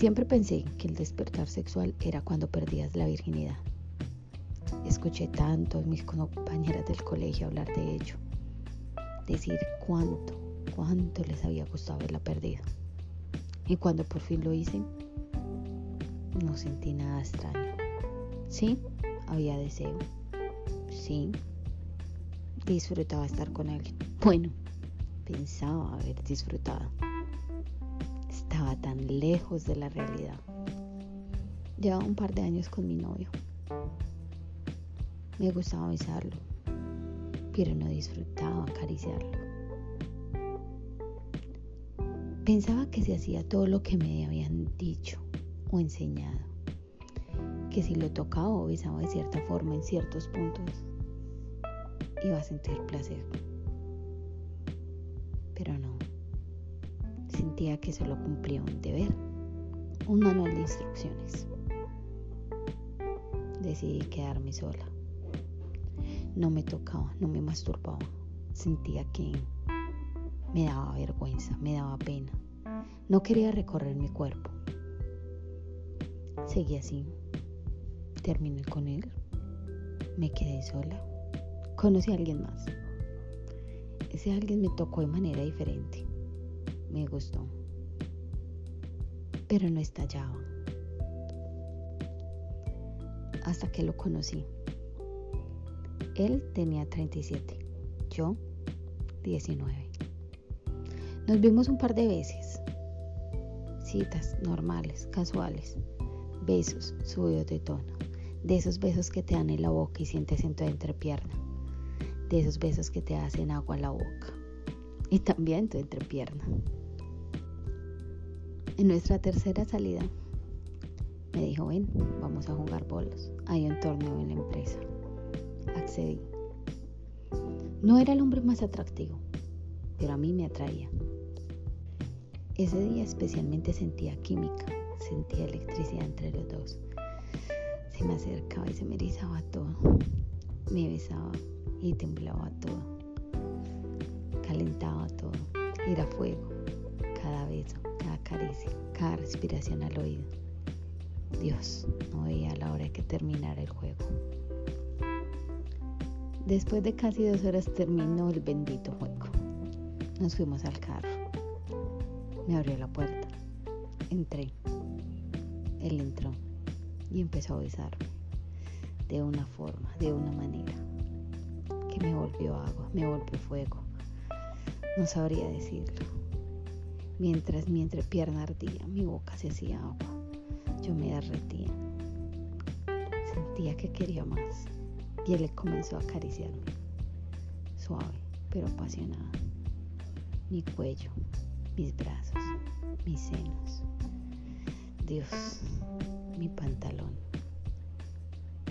Siempre pensé que el despertar sexual era cuando perdías la virginidad. Escuché tanto a mis compañeras del colegio hablar de ello, decir cuánto, cuánto les había gustado haberla perdido. Y cuando por fin lo hice, no sentí nada extraño. Sí, había deseo. Sí, disfrutaba estar con alguien. Bueno, pensaba haber disfrutado tan lejos de la realidad. Llevaba un par de años con mi novio. Me gustaba besarlo, pero no disfrutaba acariciarlo. Pensaba que se hacía todo lo que me habían dicho o enseñado, que si lo tocaba o besaba de cierta forma en ciertos puntos, iba a sentir placer. Pero no sentía que solo cumplía un deber, un manual de instrucciones. Decidí quedarme sola. No me tocaba, no me masturbaba. Sentía que me daba vergüenza, me daba pena. No quería recorrer mi cuerpo. Seguí así. Terminé con él. Me quedé sola. Conocí a alguien más. Ese alguien me tocó de manera diferente me gustó, pero no estallaba. Hasta que lo conocí. Él tenía 37, yo 19. Nos vimos un par de veces. Citas normales, casuales. Besos subidos de tono. De esos besos que te dan en la boca y sientes en tu entrepierna. De esos besos que te hacen agua en la boca. Y también tu entrepierna. En nuestra tercera salida, me dijo, ven, vamos a jugar bolos. Hay un torneo en la empresa. Accedí. No era el hombre más atractivo, pero a mí me atraía. Ese día especialmente sentía química, sentía electricidad entre los dos. Se me acercaba y se me erizaba todo. Me besaba y temblaba todo. Calentaba todo. Era fuego cada beso caricia, cada respiración al oído. Dios, no veía la hora de que terminara el juego. Después de casi dos horas terminó el bendito juego. Nos fuimos al carro. Me abrió la puerta. Entré. Él entró y empezó a besarme. De una forma, de una manera. Que me volvió agua, me volvió fuego. No sabría decirlo Mientras mi entrepierna ardía, mi boca se hacía agua. Yo me derretía. Sentía que quería más. Y él comenzó a acariciarme. Suave, pero apasionada. Mi cuello, mis brazos, mis senos. Dios, mi pantalón.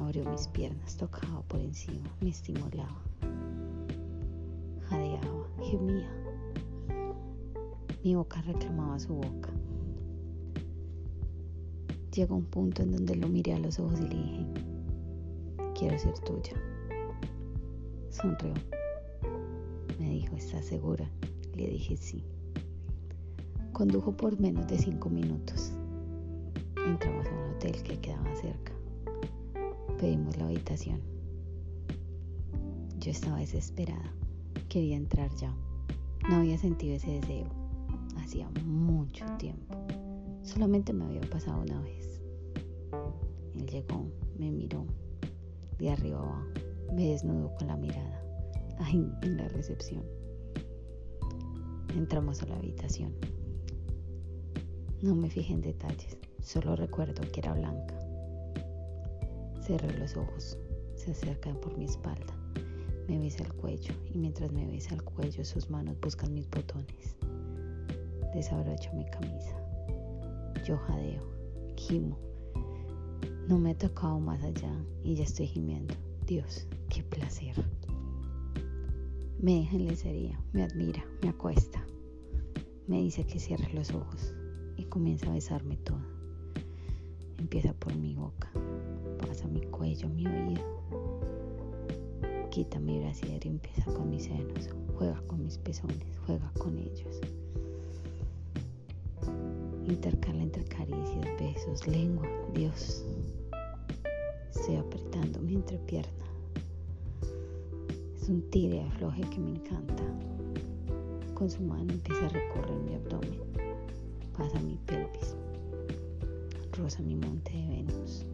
Abrió mis piernas, tocaba por encima, me estimulaba. Jadeaba, gemía mi boca reclamaba su boca. Llegó un punto en donde lo miré a los ojos y le dije, quiero ser tuya. Sonrió. Me dijo, ¿estás segura? Le dije sí. Condujo por menos de cinco minutos. Entramos a un hotel que quedaba cerca. Pedimos la habitación. Yo estaba desesperada. Quería entrar ya. No había sentido ese deseo hacía mucho tiempo. Solamente me había pasado una vez. Él llegó, me miró de arriba abajo, me desnudó con la mirada. Ay, en la recepción. Entramos a la habitación. No me fijé en detalles, solo recuerdo que era blanca. Cerré los ojos, se acercan por mi espalda, me besa el cuello y mientras me besa el cuello sus manos buscan mis botones desabrocho mi camisa. Yo jadeo, gimo. No me he tocado más allá y ya estoy gimiendo. Dios, qué placer. Me deja en lecería, me admira, me acuesta. Me dice que cierre los ojos y comienza a besarme toda. Empieza por mi boca, pasa mi cuello, mi oído. Quita mi brasier y empieza con mis senos. Juega con mis pezones, juega con ellos. Intercala entre caricias, besos, lengua, Dios. Estoy apretando mi entrepierna. Es un tire afloje que me encanta. Con su mano empieza a recorrer mi abdomen. Pasa mi pelvis. Rosa mi monte de Venus.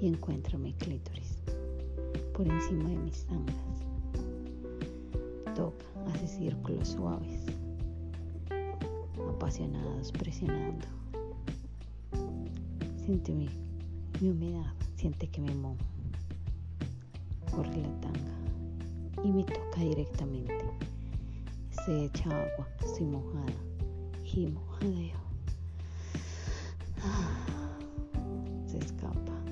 Y encuentro mi clítoris. Por encima de mis tangas. Toca, hace círculos suaves apasionados presionando. Siente mi, humedad, siente que me mojo. Corre la tanga y me toca directamente. Se echa agua, estoy mojada. Gimo, jadeo. Ah, se escapa.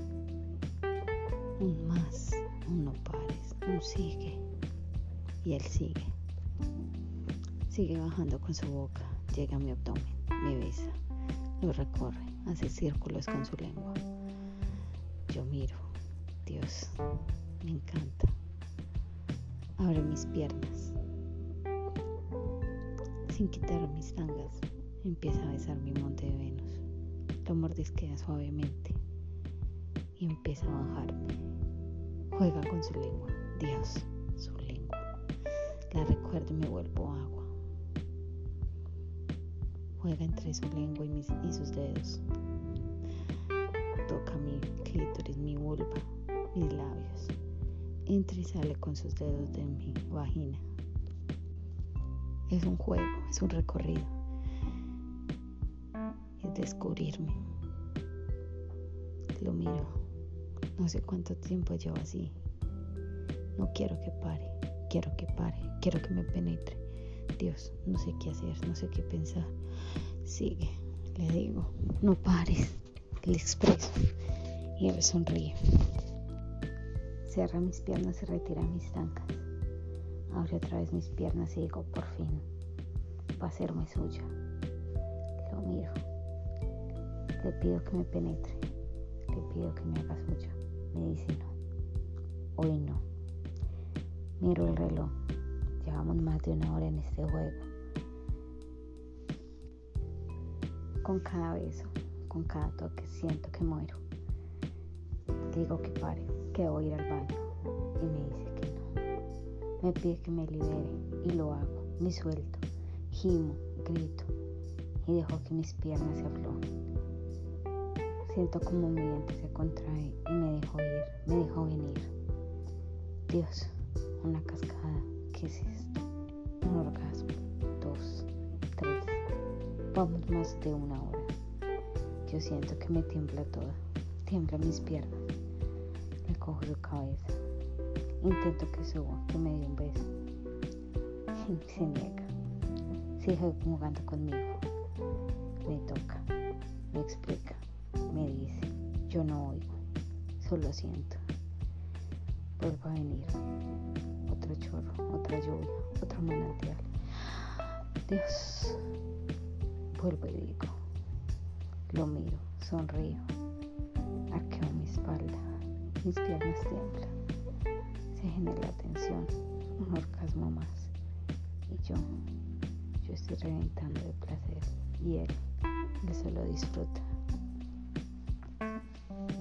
Un más, un no pares, un sigue. Y él sigue. Sigue bajando con su boca Llega a mi abdomen, me besa, lo recorre, hace círculos con su lengua. Yo miro, Dios, me encanta. Abre mis piernas. Sin quitar mis tangas, empieza a besar mi monte de Venus. Lo mordisquea suavemente y empieza a bajarme. Juega con su lengua, Dios, su lengua. La recuerdo y me vuelvo agua juega entre su lengua y, sus dedos. Toca mi clítoris, mi vulva, mis labios. Entra y sale con sus dedos de mi vagina. Es un juego, es un recorrido. Es descubrirme. Lo miro. No sé cuánto tiempo llevo así. No quiero que pare. Quiero que pare. Quiero que me penetre. Dios, no sé qué hacer, no sé qué pensar. Sigue, le digo, no pares, le expreso. Y él sonríe. Cierra mis piernas y retira mis tancas. Abre otra vez mis piernas y digo, por fin, va a serme suya. Lo miro. Le pido que me penetre. Le pido que me haga suya. Me dice no. Hoy no. Miro el reloj. Llevamos más de una hora en este juego. Con cada beso, con cada toque, siento que muero. Digo que pare, que voy a ir al baño. Y me dice que no. Me pide que me libere y lo hago. Me suelto, gimo, grito y dejo que mis piernas se aflojen. Siento como mi diente se contrae y me dejo ir, me dejo venir. Dios, una cascada. ¿Qué es esto? Un orgasmo. Dos, tres. Vamos más de una hora. Yo siento que me tiembla toda. Tiembla mis piernas. Le cojo su cabeza. Intento que suba, que me dé un beso. Se niega. Sigue jugando conmigo. Me toca. Me explica. Me dice. Yo no oigo. Solo siento. Vuelvo a venir otro chorro, otra lluvia, otro manantial. Dios, vuelvo y digo, lo miro, sonrío, arqueo mi espalda, mis piernas tiemblan, se genera tensión, un orgasmo más. Y yo, yo estoy reventando de placer y él, él solo disfruta.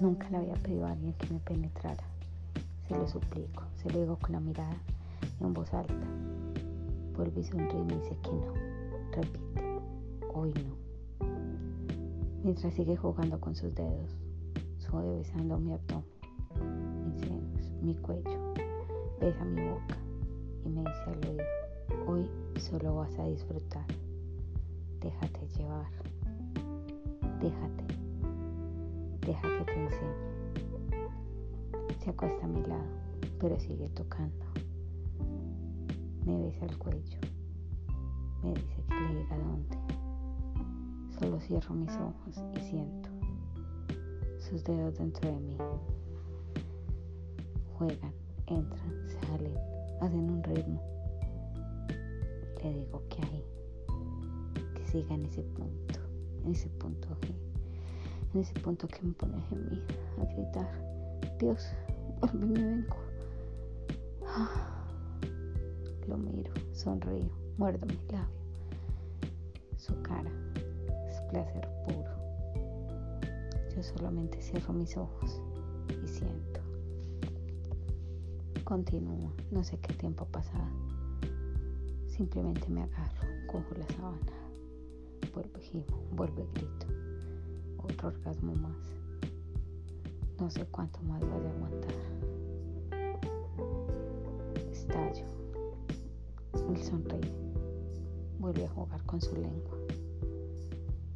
Nunca le había pedido a alguien que me penetrara. Se lo suplico, se lo digo con la mirada en voz alta. Vuelve y sonríe y me dice que no. Repite, hoy no. Mientras sigue jugando con sus dedos, suave besando mi abdomen, mis senos, mi cuello, besa mi boca y me dice al oído, hoy solo vas a disfrutar. Déjate llevar. Déjate. Deja que te enseñe. Se acuesta a mi lado, pero sigue tocando. Me besa el cuello. Me dice que le diga dónde. Solo cierro mis ojos y siento sus dedos dentro de mí. Juegan, entran, salen, hacen un ritmo. Le digo que ahí, que siga en ese punto, en ese punto G, en ese punto que me pone a gemir, a gritar, Dios, vuelve me vengo. Lo miro, sonrío, muerdo mi labio. Su cara, placer puro. Yo solamente cierro mis ojos y siento. Continúo, no sé qué tiempo ha pasado. Simplemente me agarro, cojo la sábana, vuelvo gimo, vuelvo grito. Otro orgasmo más. No sé cuánto más voy a aguantar. Estallo. Sonríe. Vuelve a jugar con su lengua.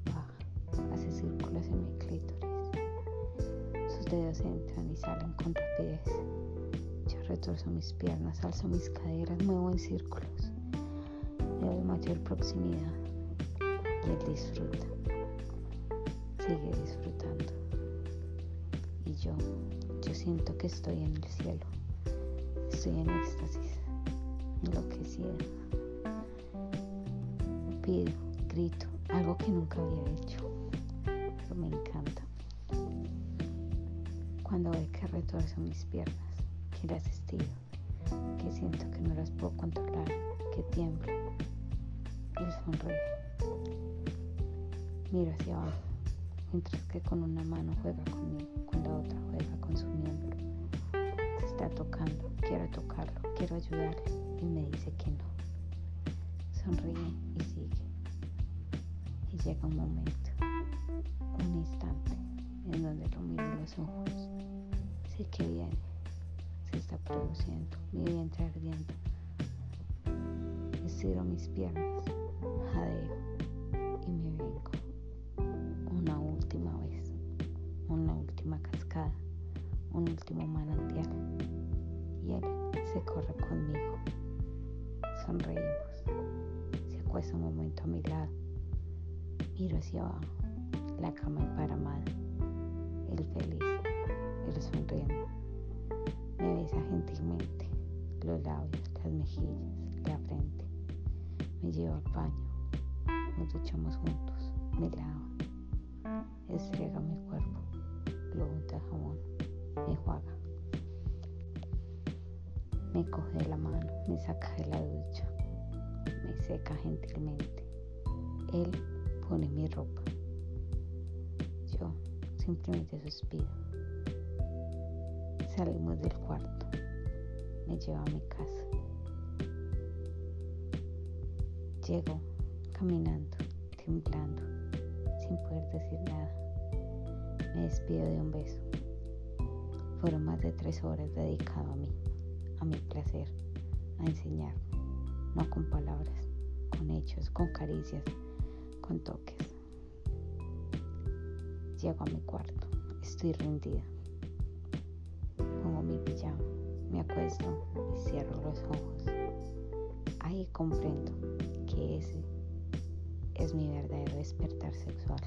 Baja, hace círculos en mi clítoris. Sus dedos entran y salen con rapidez. Yo retorzo mis piernas, alzo mis caderas, muevo en círculos. Le doy mayor proximidad y él disfruta. Sigue disfrutando. Y yo, yo siento que estoy en el cielo. Estoy en éxtasis, enloquecida. Pido, grito, algo que nunca había hecho, pero me encanta. Cuando ve que retorzo mis piernas, que las estiro, que siento que no las puedo controlar, que tiemblo, él sonríe. Miro hacia abajo, mientras que con una mano juega conmigo, con la otra juega con su miembro. Está tocando, quiero tocarlo, quiero ayudarle y me dice que no. Sonríe y sigue. Y llega un momento, un instante, en donde lo miro los ojos. Sé que viene, se está produciendo, mi vientre ardiendo. Estiro mis piernas, jadeo y me vengo. Una última vez, una última cascada, un último manantial. A mi lado. Miro hacia abajo, la cama emparamada. Él feliz, él sonriendo. Me besa gentilmente los labios, las mejillas, la frente. Me lleva al baño. Nos duchamos juntos. Me lava. Estrega mi cuerpo. Lo unta jabón. Me enjuaga. Me coge la mano. Me saca de la ducha. Me seca gentilmente. Él pone mi ropa. Yo simplemente suspiro. Salimos del cuarto. Me lleva a mi casa. Llego caminando, temblando, sin poder decir nada. Me despido de un beso. Fueron más de tres horas dedicado a mí, a mi placer, a enseñarme, no con palabras, con hechos, con caricias, con toques. Llego a mi cuarto, estoy rendida. Pongo mi pijama, me acuesto y cierro los ojos. Ahí comprendo que ese es mi verdadero despertar sexual.